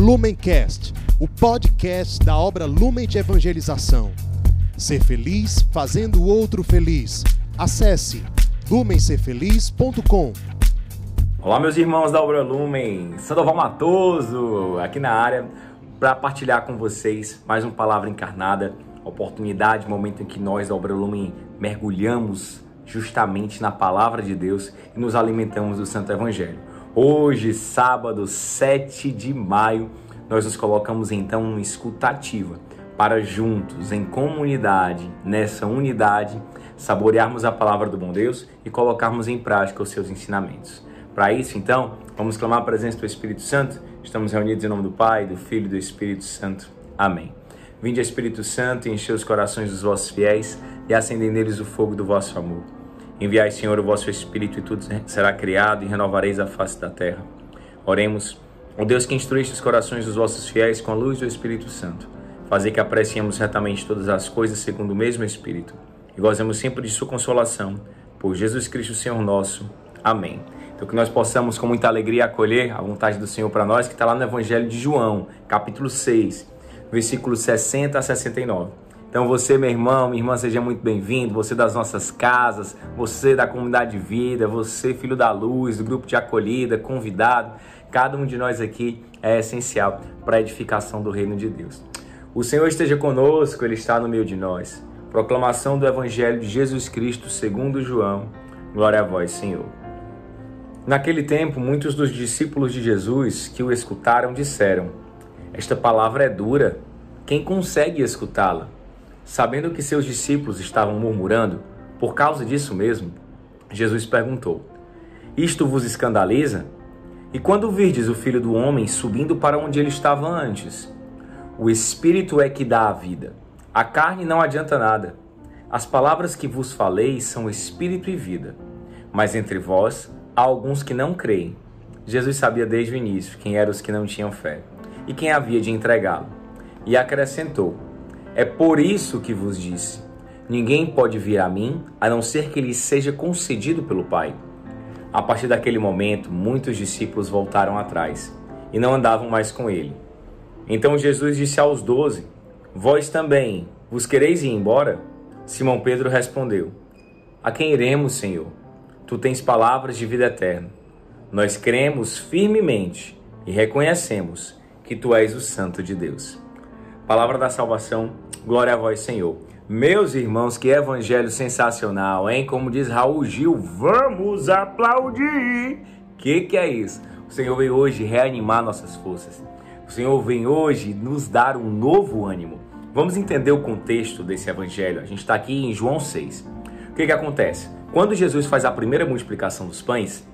Lumencast, o podcast da obra Lumen de Evangelização. Ser feliz fazendo o outro feliz. Acesse lumencerfeliz.com. Olá, meus irmãos da obra Lumen, Sandoval Matoso, aqui na área, para partilhar com vocês mais uma palavra encarnada, oportunidade, momento em que nós da obra Lumen mergulhamos justamente na palavra de Deus e nos alimentamos do Santo Evangelho. Hoje, sábado 7 de maio, nós nos colocamos então em escutativa para juntos, em comunidade, nessa unidade, saborearmos a palavra do bom Deus e colocarmos em prática os seus ensinamentos. Para isso, então, vamos clamar a presença do Espírito Santo. Estamos reunidos em nome do Pai, do Filho e do Espírito Santo. Amém. Vinde, Espírito Santo, e enche os corações dos vossos fiéis e acendei neles o fogo do vosso amor. Enviai, Senhor, o vosso Espírito e tudo será criado e renovareis a face da terra. Oremos. Ó Deus que instruíste os corações dos vossos fiéis com a luz do Espírito Santo, fazer que apreciemos retamente todas as coisas segundo o mesmo Espírito e gozemos sempre de sua consolação. Por Jesus Cristo, Senhor nosso. Amém. Então que nós possamos com muita alegria acolher a vontade do Senhor para nós, que está lá no Evangelho de João, capítulo 6, versículos 60 a 69. Então você, meu irmão, minha irmã, seja muito bem-vindo. Você das nossas casas, você da comunidade de vida, você filho da luz, do grupo de acolhida, convidado. Cada um de nós aqui é essencial para a edificação do reino de Deus. O Senhor esteja conosco, Ele está no meio de nós. Proclamação do Evangelho de Jesus Cristo segundo João. Glória a vós, Senhor. Naquele tempo, muitos dos discípulos de Jesus que o escutaram disseram: Esta palavra é dura. Quem consegue escutá-la? Sabendo que seus discípulos estavam murmurando, por causa disso mesmo, Jesus perguntou: Isto vos escandaliza? E quando virdes o filho do homem subindo para onde ele estava antes? O espírito é que dá a vida. A carne não adianta nada. As palavras que vos falei são espírito e vida. Mas entre vós há alguns que não creem. Jesus sabia desde o início quem eram os que não tinham fé e quem havia de entregá-lo. E acrescentou: é por isso que vos disse: Ninguém pode vir a mim a não ser que lhe seja concedido pelo Pai. A partir daquele momento, muitos discípulos voltaram atrás e não andavam mais com ele. Então Jesus disse aos doze: Vós também vos quereis ir embora? Simão Pedro respondeu: A quem iremos, Senhor? Tu tens palavras de vida eterna. Nós cremos firmemente e reconhecemos que tu és o Santo de Deus. Palavra da salvação, glória a vós, Senhor. Meus irmãos, que evangelho sensacional, hein? Como diz Raul Gil, vamos aplaudir! Que que é isso? O Senhor veio hoje reanimar nossas forças. O Senhor vem hoje nos dar um novo ânimo. Vamos entender o contexto desse evangelho. A gente está aqui em João 6. O que que acontece? Quando Jesus faz a primeira multiplicação dos pães,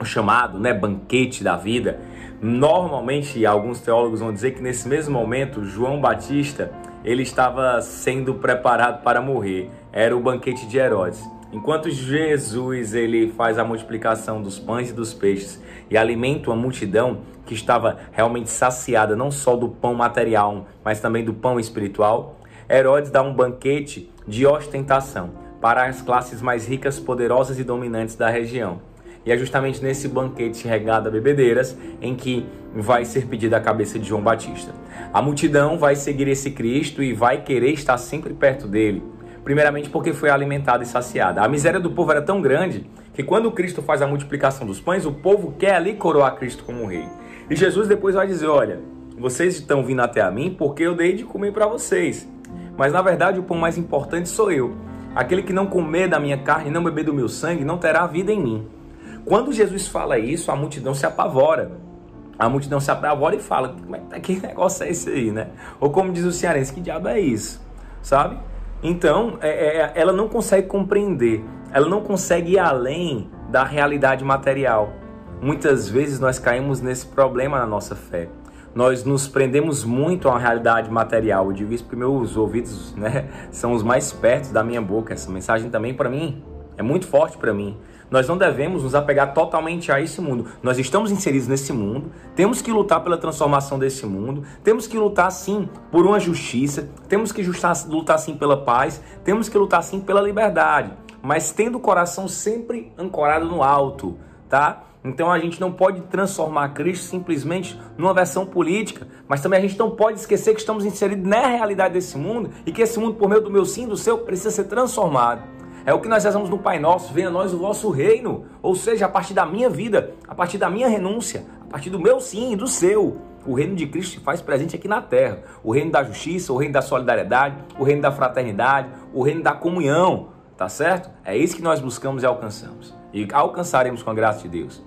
o chamado né, banquete da vida, Normalmente, alguns teólogos vão dizer que nesse mesmo momento, João Batista ele estava sendo preparado para morrer. Era o banquete de Herodes. Enquanto Jesus ele faz a multiplicação dos pães e dos peixes e alimenta uma multidão que estava realmente saciada não só do pão material, mas também do pão espiritual, Herodes dá um banquete de ostentação para as classes mais ricas, poderosas e dominantes da região. E é justamente nesse banquete regado a bebedeiras em que vai ser pedida a cabeça de João Batista. A multidão vai seguir esse Cristo e vai querer estar sempre perto dele. Primeiramente porque foi alimentada e saciada. A miséria do povo era tão grande que quando Cristo faz a multiplicação dos pães, o povo quer ali coroar Cristo como rei. E Jesus depois vai dizer: Olha, vocês estão vindo até a mim porque eu dei de comer para vocês. Mas na verdade o pão mais importante sou eu. Aquele que não comer da minha carne e não beber do meu sangue não terá vida em mim. Quando Jesus fala isso, a multidão se apavora. A multidão se apavora e fala: é que negócio é esse aí, né? Ou como diz o cearense: que diabo é isso? Sabe? Então, é, é, ela não consegue compreender, ela não consegue ir além da realidade material. Muitas vezes nós caímos nesse problema na nossa fé. Nós nos prendemos muito uma realidade material. Eu digo isso porque meus ouvidos né, são os mais perto da minha boca. Essa mensagem também para mim é muito forte para mim. Nós não devemos nos apegar totalmente a esse mundo. Nós estamos inseridos nesse mundo, temos que lutar pela transformação desse mundo, temos que lutar sim por uma justiça, temos que lutar sim pela paz, temos que lutar sim pela liberdade, mas tendo o coração sempre ancorado no alto, tá? Então a gente não pode transformar Cristo simplesmente numa versão política, mas também a gente não pode esquecer que estamos inseridos na realidade desse mundo e que esse mundo, por meio do meu sim, do seu, precisa ser transformado. É o que nós rezamos no Pai Nosso, venha a nós o vosso reino, ou seja, a partir da minha vida, a partir da minha renúncia, a partir do meu sim e do seu. O reino de Cristo se faz presente aqui na terra. O reino da justiça, o reino da solidariedade, o reino da fraternidade, o reino da comunhão, tá certo? É isso que nós buscamos e alcançamos. E alcançaremos com a graça de Deus.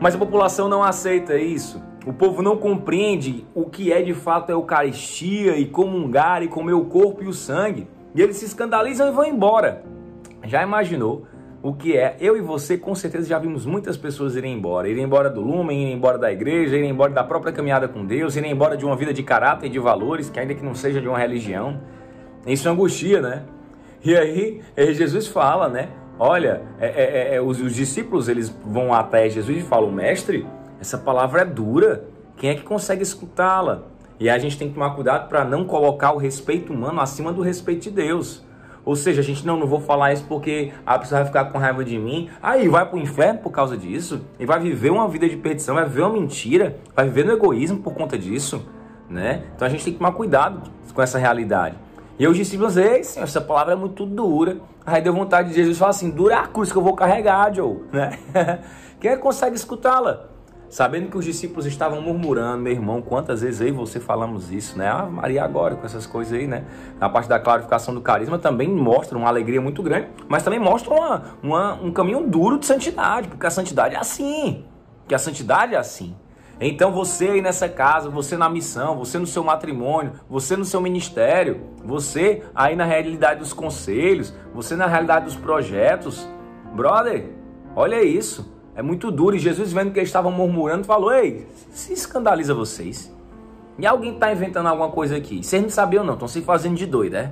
Mas a população não aceita isso. O povo não compreende o que é de fato a Eucaristia e comungar e comer o corpo e o sangue. E eles se escandalizam e vão embora. Já imaginou o que é? Eu e você com certeza já vimos muitas pessoas irem embora. Irem embora do lumen, irem embora da igreja, irem embora da própria caminhada com Deus, irem embora de uma vida de caráter e de valores, que ainda que não seja de uma religião. Isso é angustia, né? E aí Jesus fala, né? Olha, é, é, é, os, os, discípulos eles vão até Jesus e falam, mestre, essa palavra é dura, quem é que consegue escutá-la? E a gente tem que tomar cuidado para não colocar o respeito humano acima do respeito de Deus. Ou seja, a gente não, não vou falar isso porque a pessoa vai ficar com raiva de mim, aí vai para o inferno por causa disso, e vai viver uma vida de perdição, vai viver uma mentira, vai viver no egoísmo por conta disso, né? Então a gente tem que tomar cuidado com essa realidade. E os discípulos, ei, Senhor, essa palavra é muito dura. Aí deu vontade de Jesus falar assim: dura a cruz que eu vou carregar, Joe. Né? Quem é que consegue escutá-la? Sabendo que os discípulos estavam murmurando, meu irmão, quantas vezes e você falamos isso, né? Ah, Maria agora com essas coisas aí, né? A parte da clarificação do carisma também mostra uma alegria muito grande, mas também mostra uma, uma, um caminho duro de santidade, porque a santidade é assim. Que a santidade é assim. Então você aí nessa casa, você na missão, você no seu matrimônio, você no seu ministério, você aí na realidade dos conselhos, você na realidade dos projetos, brother, olha isso. É muito duro. E Jesus, vendo que eles estavam murmurando, falou: Ei, se escandaliza vocês. E alguém está inventando alguma coisa aqui. Vocês não sabiam, não, estão se fazendo de doido, é?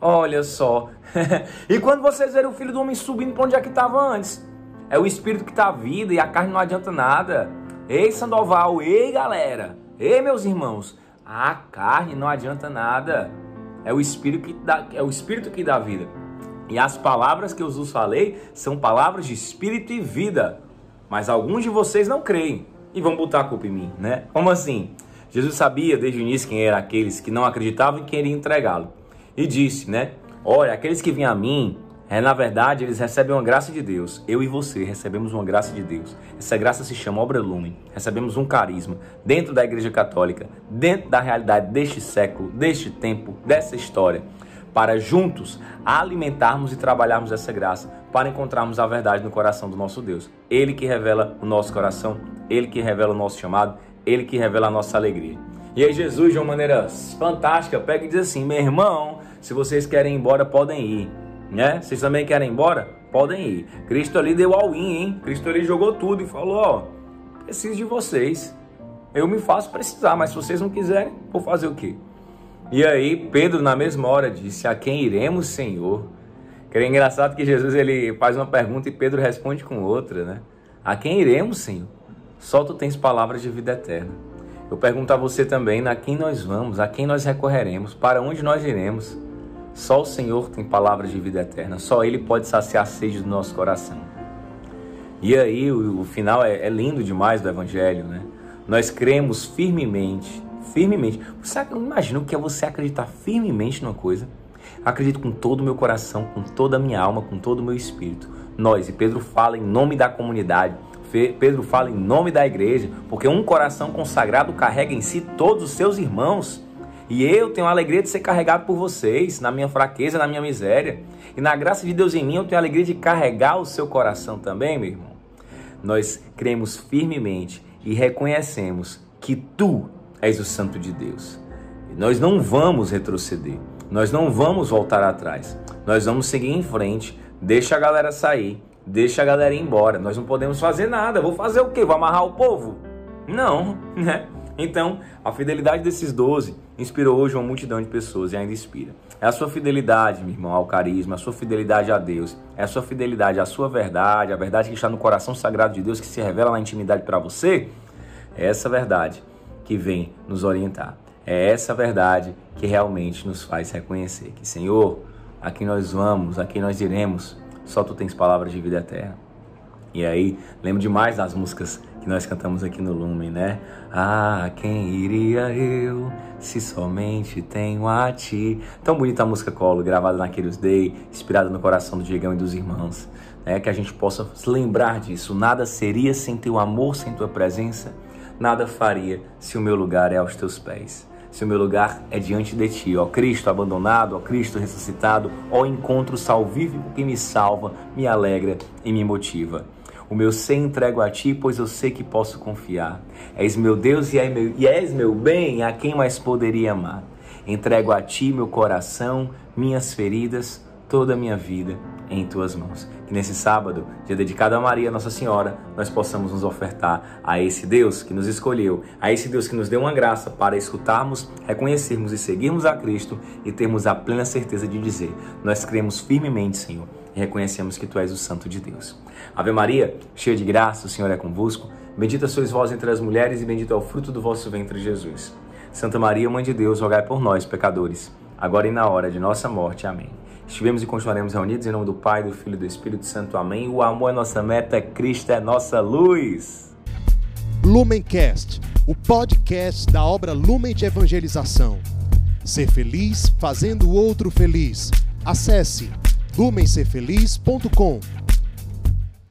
Olha só. e quando vocês verem o filho do homem subindo para onde é que estava antes? É o espírito que está vida e a carne não adianta nada. Ei, Sandoval, ei, galera, ei, meus irmãos, a carne não adianta nada. É o espírito que dá, é o espírito que dá vida. E as palavras que eu vos falei são palavras de espírito e vida. Mas alguns de vocês não creem e vão botar a culpa em mim, né? Como assim? Jesus sabia desde o início quem eram aqueles que não acreditavam e quem iria entregá-lo. E disse, né? Olha, aqueles que vêm a mim, é, na verdade, eles recebem uma graça de Deus. Eu e você recebemos uma graça de Deus. Essa graça se chama Obra Lumen. Recebemos um carisma dentro da Igreja Católica, dentro da realidade deste século, deste tempo, dessa história, para juntos alimentarmos e trabalharmos essa graça, para encontrarmos a verdade no coração do nosso Deus. Ele que revela o nosso coração, ele que revela o nosso chamado, ele que revela a nossa alegria. E aí Jesus, de uma maneira fantástica, pega e diz assim: "Meu irmão, se vocês querem ir embora, podem ir." né? Vocês também querem ir embora? Podem ir. Cristo ali deu all-in, hein? Cristo ali jogou tudo e falou: Ó, preciso de vocês. Eu me faço precisar, mas se vocês não quiserem, vou fazer o quê? E aí, Pedro, na mesma hora, disse: A quem iremos, Senhor? Que é engraçado que Jesus ele faz uma pergunta e Pedro responde com outra, né? A quem iremos, Senhor? Só tu tens palavras de vida eterna. Eu pergunto a você também: a quem nós vamos? A quem nós recorreremos? Para onde nós iremos? Só o Senhor tem palavras de vida eterna, só Ele pode saciar a sede do nosso coração. E aí, o, o final é, é, lindo demais do Evangelho, né? Nós cremos firmemente, firmemente. Você imagina o que é você acreditar firmemente numa coisa? Acredito com todo o meu coração, com toda a minha alma, com todo o meu espírito. Nós, e Pedro fala em nome da comunidade, Pedro fala em nome da igreja, porque um coração consagrado carrega em si todos os seus irmãos. E eu tenho a alegria de ser carregado por vocês, na minha fraqueza, na minha miséria. E na graça de Deus em mim, eu tenho a alegria de carregar o seu coração também, meu irmão. Nós cremos firmemente e reconhecemos que tu és o Santo de Deus. E nós não vamos retroceder, nós não vamos voltar atrás, nós vamos seguir em frente. Deixa a galera sair, deixa a galera ir embora. Nós não podemos fazer nada. Vou fazer o quê? Vou amarrar o povo? Não, né? Então, a fidelidade desses doze inspirou hoje uma multidão de pessoas e ainda inspira. É a sua fidelidade, meu irmão, ao carisma, a sua fidelidade a Deus, é a sua fidelidade à sua verdade, a verdade que está no coração sagrado de Deus, que se revela na intimidade para você. É essa verdade que vem nos orientar. É essa verdade que realmente nos faz reconhecer que, Senhor, a quem nós vamos, a quem nós iremos, só tu tens palavras de vida eterna. E aí, lembro demais das músicas que nós cantamos aqui no Lumen, né? Ah, quem iria eu se somente tenho a ti? Tão bonita a música Colo, gravada naqueles Day, inspirada no coração do Diegão e dos irmãos. Né? Que a gente possa se lembrar disso. Nada seria sem teu amor, sem tua presença. Nada faria se o meu lugar é aos teus pés se o meu lugar é diante de ti, ó Cristo abandonado, ó Cristo ressuscitado, ó encontro salvífico que me salva, me alegra e me motiva. O meu ser entrego a ti, pois eu sei que posso confiar. És meu Deus e és meu bem, a quem mais poderia amar. Entrego a ti meu coração, minhas feridas, toda a minha vida em tuas mãos. Que nesse sábado, dia dedicado a Maria, Nossa Senhora, nós possamos nos ofertar a esse Deus que nos escolheu, a esse Deus que nos deu uma graça para escutarmos, reconhecermos e seguirmos a Cristo e termos a plena certeza de dizer: Nós cremos firmemente, Senhor, e reconhecemos que Tu és o Santo de Deus. Ave Maria, cheia de graça, o Senhor é convosco. Bendita sois vós entre as mulheres e bendito é o fruto do vosso ventre, Jesus. Santa Maria, Mãe de Deus, rogai por nós, pecadores, agora e na hora de nossa morte. Amém. Estivemos e continuaremos reunidos em nome do Pai, do Filho e do Espírito Santo. Amém. O amor é nossa meta, Cristo é nossa luz. Lumencast, o podcast da obra Lumen de Evangelização. Ser feliz fazendo o outro feliz. Acesse lumencerfeliz.com.